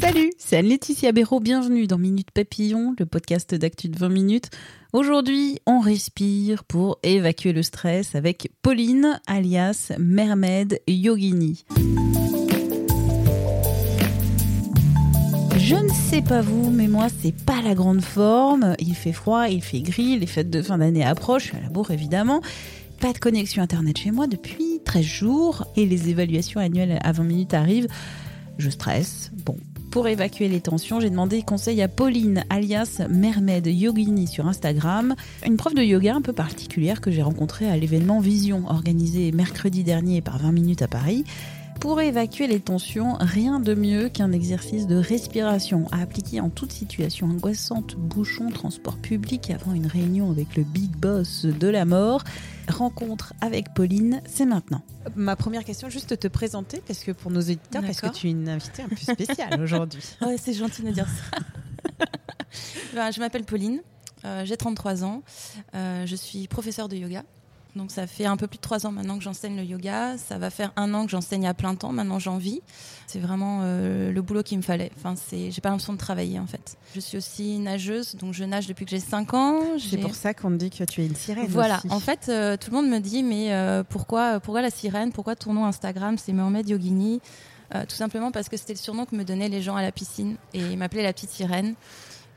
Salut, c'est Anne-Laetitia Béraud, bienvenue dans Minute Papillon, le podcast d'actu de 20 minutes. Aujourd'hui, on respire pour évacuer le stress avec Pauline, alias Mermaid Yogini. Je ne sais pas vous, mais moi, c'est pas la grande forme. Il fait froid, il fait gris, les fêtes de fin d'année approchent, à la bourre évidemment. Pas de connexion internet chez moi depuis 13 jours et les évaluations annuelles à 20 minutes arrivent. Je stresse. Bon, pour évacuer les tensions, j'ai demandé conseil à Pauline, alias Mermaid Yogini sur Instagram, une prof de yoga un peu particulière que j'ai rencontrée à l'événement Vision, organisé mercredi dernier par 20 minutes à Paris. Pour évacuer les tensions, rien de mieux qu'un exercice de respiration à appliquer en toute situation angoissante, bouchon, transport public, avant une réunion avec le big boss de la mort. Rencontre avec Pauline, c'est maintenant. Ma première question, juste te présenter, parce que pour nos éditeurs, parce que tu es une invitée un peu spéciale aujourd'hui. Ouais, c'est gentil de dire ça. Ben, je m'appelle Pauline, euh, j'ai 33 ans, euh, je suis professeure de yoga. Donc ça fait un peu plus de trois ans maintenant que j'enseigne le yoga. Ça va faire un an que j'enseigne à plein temps. Maintenant j'en vis. C'est vraiment euh, le boulot qu'il me fallait. Enfin, c'est, j'ai pas l'impression de travailler en fait. Je suis aussi nageuse, donc je nage depuis que j'ai 5 ans. C'est pour ça qu'on dit que tu es une sirène. Voilà, aussi. en fait, euh, tout le monde me dit, mais euh, pourquoi, pourquoi la sirène? Pourquoi ton nom Instagram, c'est Mohamed Yogini Tout simplement parce que c'était le surnom que me donnaient les gens à la piscine et ils m'appelaient la petite sirène.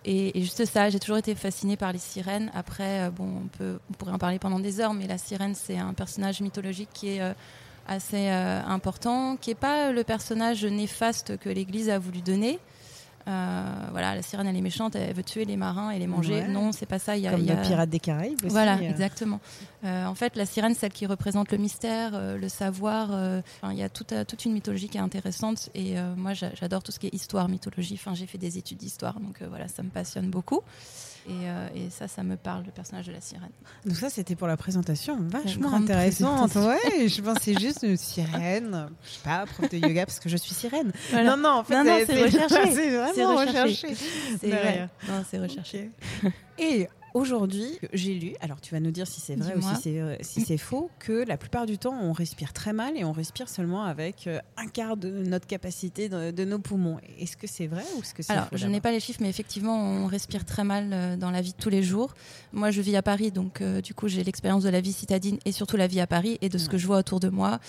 Et, juste ça, j'ai toujours été fascinée par les sirènes. Après, euh, bon, on, peut, on pourrait en parler pendant des heures, mais la sirène, c'est un personnage mythologique qui est euh, assez euh, important, qui n'est pas le personnage néfaste que l'Église a voulu donner. Euh, voilà, la sirène, elle est méchante, elle veut tuer les marins et les manger. Ouais. Non, c'est pas ça. Il y a, Comme y a- le pirate des Caraïbes aussi. voilà, euh. exactement. Euh, en fait, la sirène, celle qui représente le mystère, le savoir. Il y a toute, toute une mythologie qui est intéressante. Et moi, j'a- j'adore tout ce qui est histoire, mythologie. Enfin, j'ai fait des études d'histoire, donc voilà, ça me passionne beaucoup. Et, euh, et ça, ça me parle, le personnage de la sirène. Donc ça, c'était pour la présentation. Vachement intéressante. Ouais, je pensais juste une sirène. Je sais pas, prof de yoga parce que je suis sirène. Voilà. Non, non, en fait, Non, non, c'est recherché. C'est vraiment recherché. recherché. C'est. Non, c'est recherché. Et aujourd'hui, j'ai lu, alors tu vas nous dire si c'est vrai ou si c'est euh, si c'est faux, que la plupart du temps, on respire très mal et on respire seulement avec euh, un quart de notre capacité de, de nos poumons. Est-ce que c'est vrai ou est-ce que c'est Alors, faux je n'ai pas les chiffres, mais effectivement, on respire très mal euh, dans la vie de tous les jours. Moi, je vis à Paris, donc euh, du coup, j'ai l'expérience de la vie citadine et surtout la vie à Paris et de ce Ouais. que je vois autour de moi.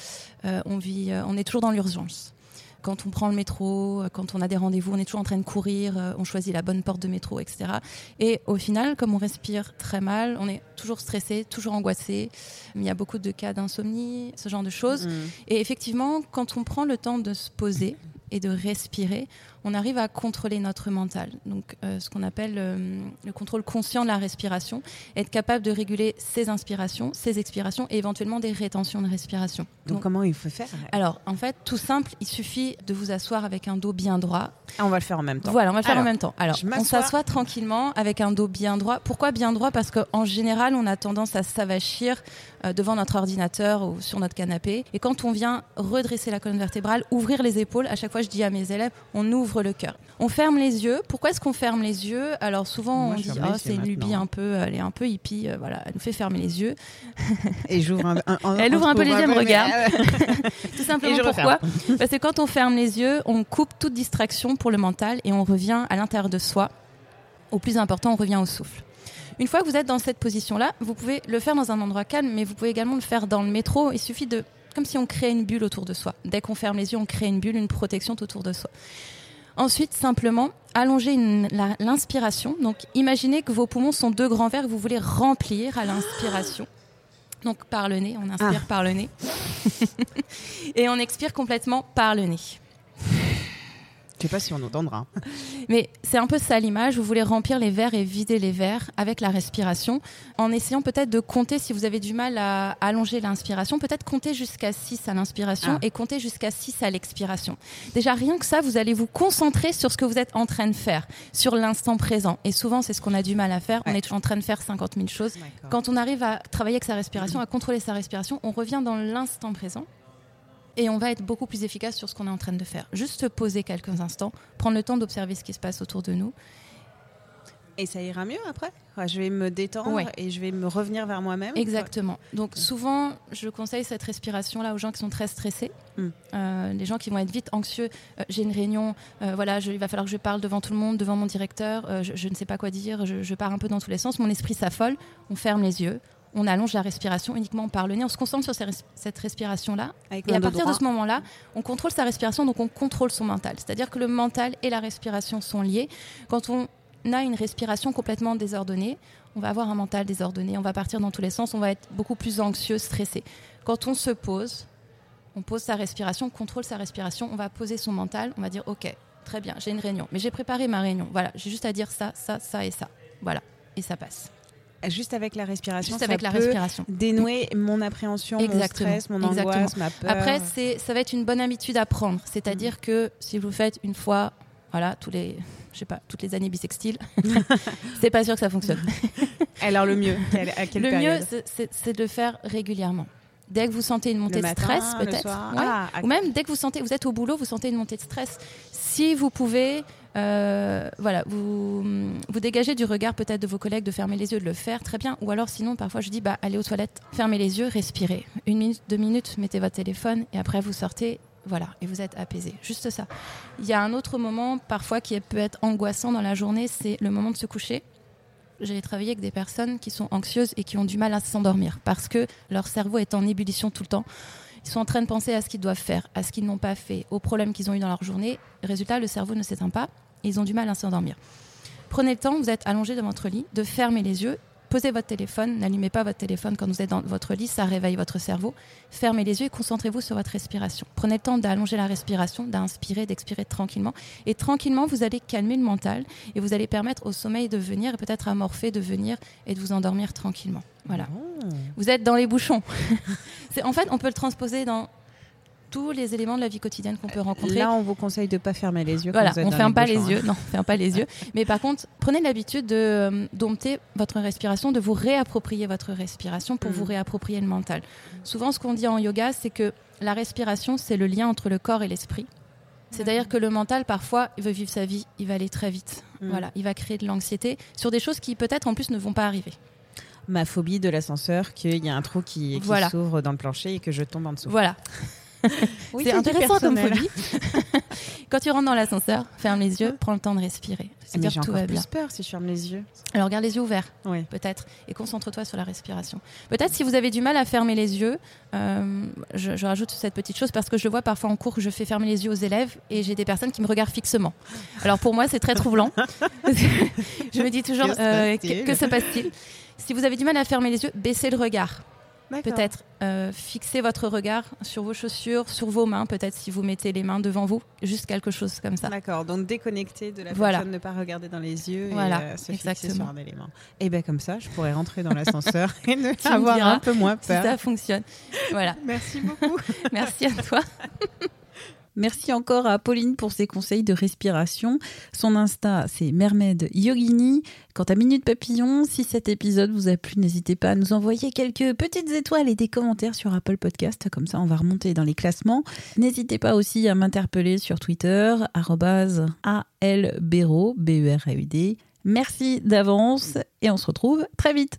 Euh, on vit, euh, on est toujours dans l'urgence. Quand on prend le métro, euh, quand on a des rendez-vous, on est toujours en train de courir, euh, on choisit la bonne porte de métro, etc. Et au final, comme on respire très mal, on est toujours stressé, toujours angoissé. Il y a beaucoup de cas d'insomnie, ce genre de choses. Mm. Et effectivement, quand on prend le temps de se poser et de respirer, on arrive à contrôler notre mental. Donc, euh, ce qu'on appelle euh, le contrôle conscient de la respiration, être capable de réguler ses inspirations, ses expirations et éventuellement des rétentions de respiration. Donc, Donc, comment il faut faire alors, en fait, tout simple, il suffit de vous asseoir avec un dos bien droit. Ah, On va le faire en même temps. Voilà, on va le faire Alors, en même temps. Alors, on s'assoit tranquillement avec un dos bien droit. Pourquoi bien droit? Parce qu'en général, on a tendance à s'avachir euh, devant notre ordinateur ou sur notre canapé. Et quand on vient redresser la colonne vertébrale, ouvrir les épaules, à chaque fois, je dis à mes élèves, on ouvre le cœur. On ferme les yeux. Pourquoi est-ce qu'on ferme les yeux? Alors, souvent, Moi, on dit, oh, c'est une lubie un peu, elle est un peu hippie. euh, voilà, elle nous fait fermer les yeux. Et j'ouvre un, un- un- Elle ouvre un peu les yeux, elle me regarde. Ah Tout simplement pourquoi? Parce que quand on ferme les yeux, on coupe toute distraction pour le mental et on revient à l'intérieur de soi. Au plus important, on revient au souffle. Une fois que vous êtes dans cette position-là, vous pouvez le faire dans un endroit calme, mais vous pouvez également le faire dans le métro. Il suffit de, comme si on créait une bulle autour de soi. Dès qu'on ferme les yeux, on crée une bulle, une protection tout autour de soi. Ensuite, simplement, la- l'inspiration. Donc, imaginez que vos poumons sont deux grands verres que vous voulez remplir à l'inspiration. Donc, par le nez, on inspire par le nez. Et on expire complètement par le nez. Je sais pas si on entendra. Mais c'est un peu ça l'image. Vous voulez remplir les verres et vider les verres avec la respiration, en essayant peut-être de compter si vous avez du mal à allonger l'inspiration, peut-être compter jusqu'à 6 à l'inspiration Ah. et compter jusqu'à 6 à l'expiration. Déjà, rien que ça, vous allez vous concentrer sur ce que vous êtes en train de faire, sur l'instant présent. Et souvent, c'est ce qu'on a du mal à faire. On est toujours en train de faire 50 000 choses. Quand on arrive à travailler avec sa respiration, à contrôler sa respiration, on revient dans l'instant présent et on va être beaucoup plus efficace sur ce qu'on est en train de faire. Juste se poser quelques instants, prendre le temps d'observer ce qui se passe autour de nous. Et ça ira mieux après? Je vais me détendre Ouais. et je vais me revenir vers moi-même. Exactement. Donc souvent, je conseille cette respiration-là aux gens qui sont très stressés, Mm. Euh, les gens qui vont être vite anxieux. Euh, J'ai une réunion, euh, voilà, je- il va falloir que je parle devant tout le monde, devant mon directeur. je, je ne sais pas quoi dire, je, je pars un peu dans tous les sens. Mon esprit s'affole. On ferme les yeux. On allonge la respiration uniquement par le nez. On se concentre sur cette respiration-là. Et à partir de ce moment-là, on contrôle sa respiration, donc on contrôle son mental. C'est-à-dire que le mental et la respiration sont liés. Quand on a une respiration complètement désordonnée, on va avoir un mental désordonné, on va partir dans tous les sens, on va être beaucoup plus anxieux, stressé. Quand on se pose, on pose sa respiration, on contrôle sa respiration, on va poser son mental, on va dire ok, très bien, j'ai une réunion, mais j'ai préparé ma réunion. Voilà, j'ai juste à dire ça, ça, ça et ça. Voilà, et ça passe. Juste avec la respiration, Juste ça avec la peut respiration. dénouer mon appréhension, Exactement. mon stress, mon Exactement. angoisse, ma peur. Après, c'est, ça va être une bonne habitude à prendre. C'est-à-dire que si vous le faites une fois, voilà, tous les, je sais pas, toutes les années bissextiles, c'est pas sûr que ça fonctionne. Alors le mieux, à quelle le période mieux, c'est, de le faire régulièrement. Dès que vous sentez une montée de stress, peut-être, ouais. Ah, ou même dès que vous sentez, vous êtes au boulot, vous sentez une montée de stress. Si vous pouvez, euh, voilà, vous vous dégagez du regard peut-être de vos collègues, de fermer les yeux, de le faire, très bien. Ou alors sinon, parfois je dis, bah allez aux toilettes, fermez les yeux, respirez. Une minute, deux minutes, mettez votre téléphone et après vous sortez. Voilà, et vous êtes apaisé. Juste ça. Il y a un autre moment, parfois, qui peut être angoissant dans la journée, c'est le moment de se coucher. J'ai travaillé avec des personnes qui sont anxieuses et qui ont du mal à s'endormir parce que leur cerveau est en ébullition tout le temps. Ils sont en train de penser à ce qu'ils doivent faire, à ce qu'ils n'ont pas fait, aux problèmes qu'ils ont eu dans leur journée. Résultat, le cerveau ne s'éteint pas et ils ont du mal à s'endormir. Prenez le temps, vous êtes allongé devant votre lit, de fermer les yeux, posez votre téléphone, n'allumez pas votre téléphone quand vous êtes dans votre lit, ça réveille votre cerveau. Fermez les yeux et concentrez-vous sur votre respiration. Prenez le temps d'allonger la respiration, d'inspirer, d'expirer tranquillement. Et tranquillement, vous allez calmer le mental et vous allez permettre au sommeil de venir et peut-être à Morphée de venir et de vous endormir tranquillement. Voilà. Oh. Vous êtes dans les bouchons. En fait, on peut le transposer dans tous les éléments de la vie quotidienne qu'on peut rencontrer. Là, on vous conseille de pas fermer les yeux. Voilà, on dans ferme pas les hein. yeux. Non, on ferme pas les yeux. Mais par contre, prenez l'habitude de euh, dompter votre respiration, de vous réapproprier votre respiration pour vous réapproprier le mental. Souvent, ce qu'on dit en yoga, c'est que la respiration, c'est le lien entre le corps et l'esprit. C'est-à-dire que le mental, parfois, il veut vivre sa vie, il va aller très vite. Mhm. Voilà, il va créer de l'anxiété sur des choses qui peut-être en plus ne vont pas arriver. Ma phobie de l'ascenseur, qu'il y a un trou qui, qui Voilà. s'ouvre dans le plancher et que je tombe en dessous. Voilà. Oui, c'est intéressant comme phobie. Quand tu rentres dans l'ascenseur, ferme les yeux, prends le temps de respirer. Mais j'ai que encore va bien. plus peur si je ferme les yeux. Alors garde les yeux ouverts. Oui. peut-être, et concentre-toi sur la respiration. Peut-être si vous avez du mal à fermer les yeux, euh, je, je rajoute cette petite chose parce que je le vois parfois en cours, je fais fermer les yeux aux élèves et j'ai des personnes qui me regardent fixement. Alors pour moi, c'est très troublant. je me dis toujours, Que se euh, passe-t-il? que, que se passe-t-il? Si vous avez du mal à fermer les yeux, baissez le regard. Peut-être euh, fixez votre regard sur vos chaussures, sur vos mains, peut-être si vous mettez les mains devant vous, juste quelque chose comme ça. D'accord, donc déconnecter de la Voilà. personne, ne pas regarder dans les yeux Voilà, et euh, se fixer exactement. sur un élément. Et bien comme ça, je pourrais rentrer dans l'ascenseur et ne me avoir un peu moins Si peur. ça fonctionne. Voilà. Merci beaucoup. Merci à toi. Merci encore à Pauline pour ses conseils de respiration. Son Insta, c'est Mermaid Yogini. Quant à Minute Papillon, si cet épisode vous a plu, n'hésitez pas à nous envoyer quelques petites étoiles et des commentaires sur Apple Podcast. Comme ça, on va remonter dans les classements. N'hésitez pas aussi à m'interpeller sur Twitter, ALBERAUD, B-E-R-A-U-D. Merci d'avance et on se retrouve très vite.